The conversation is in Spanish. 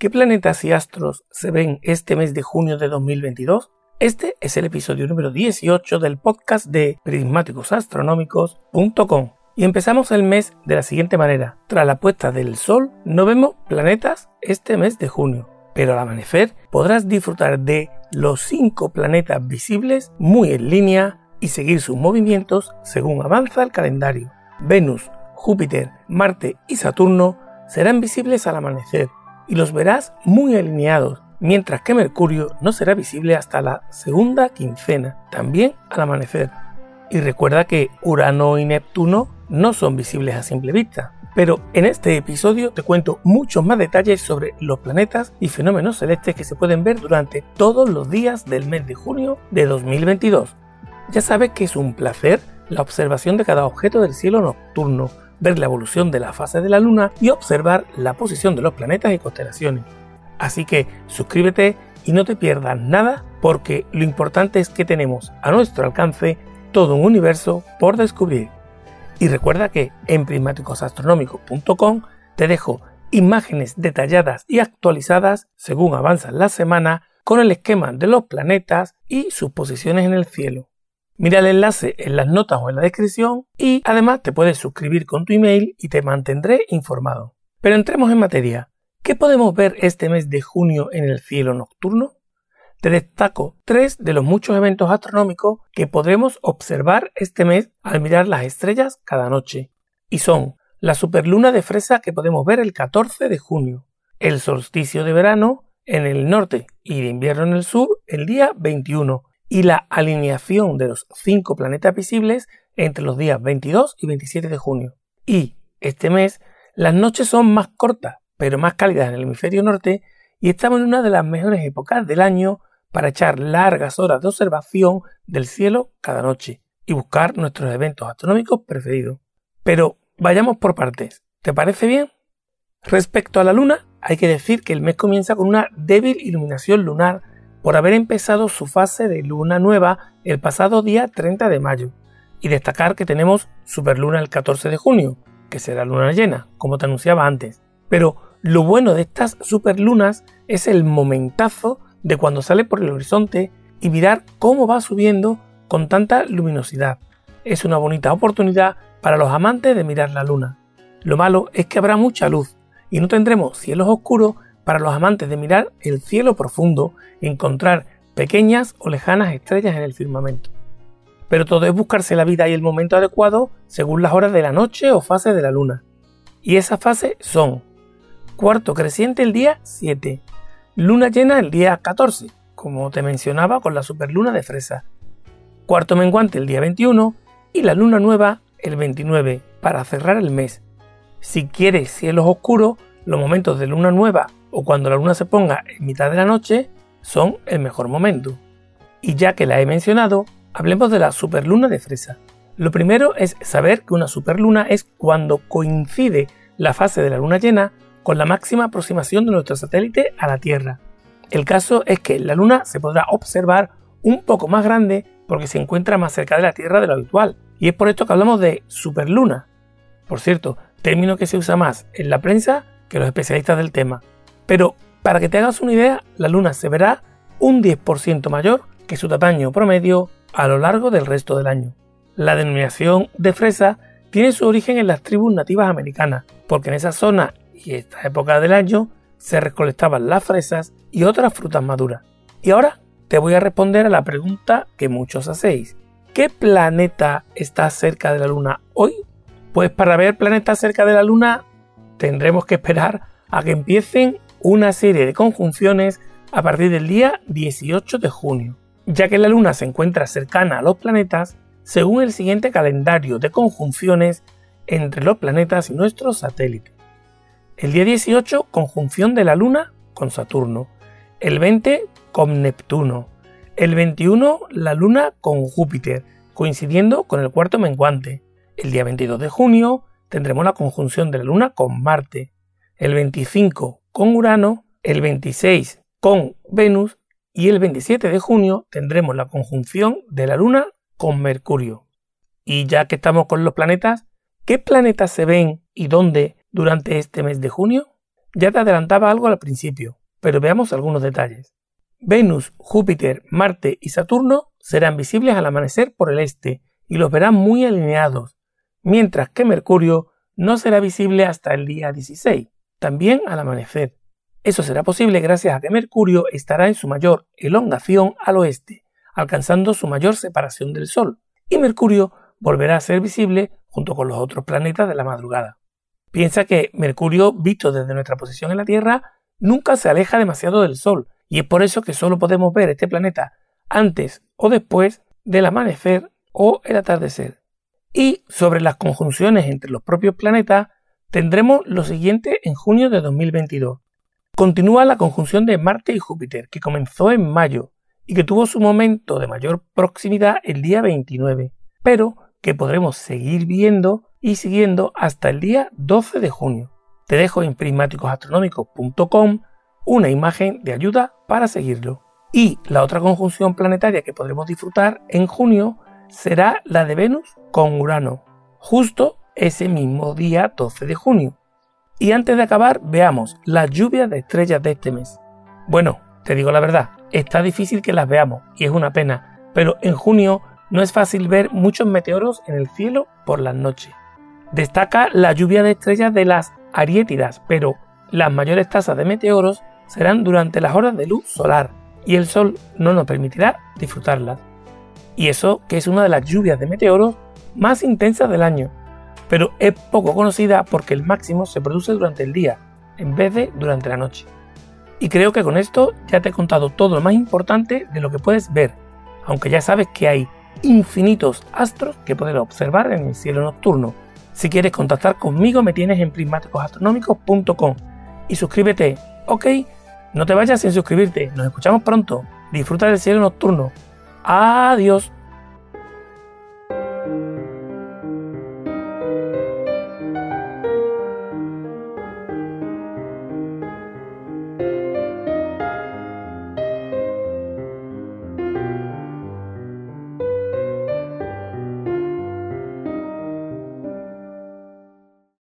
¿Qué planetas y astros se ven este mes de junio de 2022? Este es el episodio número 18 del podcast de prismáticosastronómicos.com. Y empezamos el mes de la siguiente manera. Tras la puesta del sol, no vemos planetas este mes de junio. Pero al amanecer podrás disfrutar de los cinco planetas visibles muy en línea y seguir sus movimientos según avanza el calendario. Venus, Júpiter, Marte y Saturno serán visibles al amanecer y los verás muy alineados, mientras que Mercurio no será visible hasta la segunda quincena, también al amanecer. Y recuerda que Urano y Neptuno no son visibles a simple vista, pero en este episodio te cuento muchos más detalles sobre los planetas y fenómenos celestes que se pueden ver durante todos los días del mes de junio de 2022. Ya sabes que es un placer la observación de cada objeto del cielo nocturno, ver la evolución de la fase de la luna y observar la posición de los planetas y constelaciones. Así que suscríbete y no te pierdas nada porque lo importante es que tenemos a nuestro alcance todo un universo por descubrir. Y recuerda que en prismáticosastronómicos.com te dejo imágenes detalladas y actualizadas según avanza la semana con el esquema de los planetas y sus posiciones en el cielo. Mira el enlace en las notas o en la descripción y además te puedes suscribir con tu email y te mantendré informado. Pero entremos en materia. ¿Qué podemos ver este mes de junio en el cielo nocturno? te destaco tres de los muchos eventos astronómicos que podremos observar este mes al mirar las estrellas cada noche. Y son la superluna de fresa que podemos ver el 14 de junio, el solsticio de verano en el norte y de invierno en el sur el día 21 y la alineación de los cinco planetas visibles entre los días 22 y 27 de junio. Y este mes las noches son más cortas pero más cálidas en el hemisferio norte y estamos en una de las mejores épocas del año para echar largas horas de observación del cielo cada noche y buscar nuestros eventos astronómicos preferidos. Pero vayamos por partes. ¿Te parece bien? Respecto a la luna, hay que decir que el mes comienza con una débil iluminación lunar por haber empezado su fase de luna nueva el pasado día 30 de mayo. Y destacar que tenemos superluna el 14 de junio, que será luna llena, como te anunciaba antes. Pero lo bueno de estas superlunas es el momentazo de cuando sale por el horizonte y mirar cómo va subiendo con tanta luminosidad. Es una bonita oportunidad para los amantes de mirar la luna. Lo malo es que habrá mucha luz y no tendremos cielos oscuros para los amantes de mirar el cielo profundo y encontrar pequeñas o lejanas estrellas en el firmamento. Pero todo es buscarse la vida y el momento adecuado según las horas de la noche o fase de la luna. Y esas fases son cuarto creciente el día 7, Luna llena el día 14, como te mencionaba con la superluna de fresa. Cuarto menguante el día 21 y la luna nueva el 29 para cerrar el mes. Si quieres cielos oscuros, los momentos de luna nueva o cuando la luna se ponga en mitad de la noche son el mejor momento. Y ya que la he mencionado, hablemos de la superluna de fresa. Lo primero es saber que una superluna es cuando coincide la fase de la luna llena con la máxima aproximación de nuestro satélite a la Tierra. El caso es que la Luna se podrá observar un poco más grande porque se encuentra más cerca de la Tierra de lo habitual, y es por esto que hablamos de superluna. Por cierto, término que se usa más en la prensa que los especialistas del tema. Pero para que te hagas una idea, la Luna se verá un 10% mayor que su tamaño promedio a lo largo del resto del año. La denominación de fresa tiene su origen en las tribus nativas americanas, porque en esa zona y esta época del año se recolectaban las fresas y otras frutas maduras. Y ahora te voy a responder a la pregunta que muchos hacéis. ¿Qué planeta está cerca de la Luna hoy? Pues para ver planetas cerca de la Luna tendremos que esperar a que empiecen una serie de conjunciones a partir del día 18 de junio, ya que la Luna se encuentra cercana a los planetas según el siguiente calendario de conjunciones entre los planetas y nuestros satélites. El día 18, conjunción de la Luna con Saturno. El 20, con Neptuno. El 21, la Luna con Júpiter, coincidiendo con el cuarto menguante. El día 22 de junio tendremos la conjunción de la Luna con Marte. El 25 con Urano. El 26 con Venus. Y el 27 de junio tendremos la conjunción de la Luna con Mercurio. Y ya que estamos con los planetas, ¿qué planetas se ven y dónde durante este mes de junio? Ya te adelantaba algo al principio, pero veamos algunos detalles. Venus, Júpiter, Marte y Saturno serán visibles al amanecer por el este y los verán muy alineados, mientras que Mercurio no será visible hasta el día 16, también al amanecer. Eso será posible gracias a que Mercurio estará en su mayor elongación al oeste, alcanzando su mayor separación del Sol, y Mercurio volverá a ser visible junto con los otros planetas de la madrugada. Piensa que Mercurio, visto desde nuestra posición en la Tierra, nunca se aleja demasiado del Sol, y es por eso que solo podemos ver este planeta antes o después del amanecer o el atardecer. Y sobre las conjunciones entre los propios planetas, tendremos lo siguiente en junio de 2022. Continúa la conjunción de Marte y Júpiter, que comenzó en mayo y que tuvo su momento de mayor proximidad el día 29, pero que podremos seguir viendo y siguiendo hasta el día 12 de junio. Te dejo en prismáticosastronómicos.com una imagen de ayuda para seguirlo. Y la otra conjunción planetaria que podremos disfrutar en junio será la de Venus con Urano, justo ese mismo día 12 de junio. Y antes de acabar, veamos las lluvias de estrellas de este mes. Bueno, te digo la verdad, está difícil que las veamos y es una pena, pero en junio no es fácil ver muchos meteoros en el cielo por las noches. Destaca la lluvia de estrellas de las Ariétidas, pero las mayores tasas de meteoros serán durante las horas de luz solar y el sol no nos permitirá disfrutarlas. Y eso que es una de las lluvias de meteoros más intensas del año, pero es poco conocida porque el máximo se produce durante el día, en vez de durante la noche. Y creo que con esto ya te he contado todo lo más importante de lo que puedes ver, aunque ya sabes que hay infinitos astros que poder observar en el cielo nocturno. Si quieres contactar conmigo me tienes en prismáticosastronómicos.com y suscríbete, ¿ok? No te vayas sin suscribirte. Nos escuchamos pronto. Disfruta del cielo nocturno. Adiós.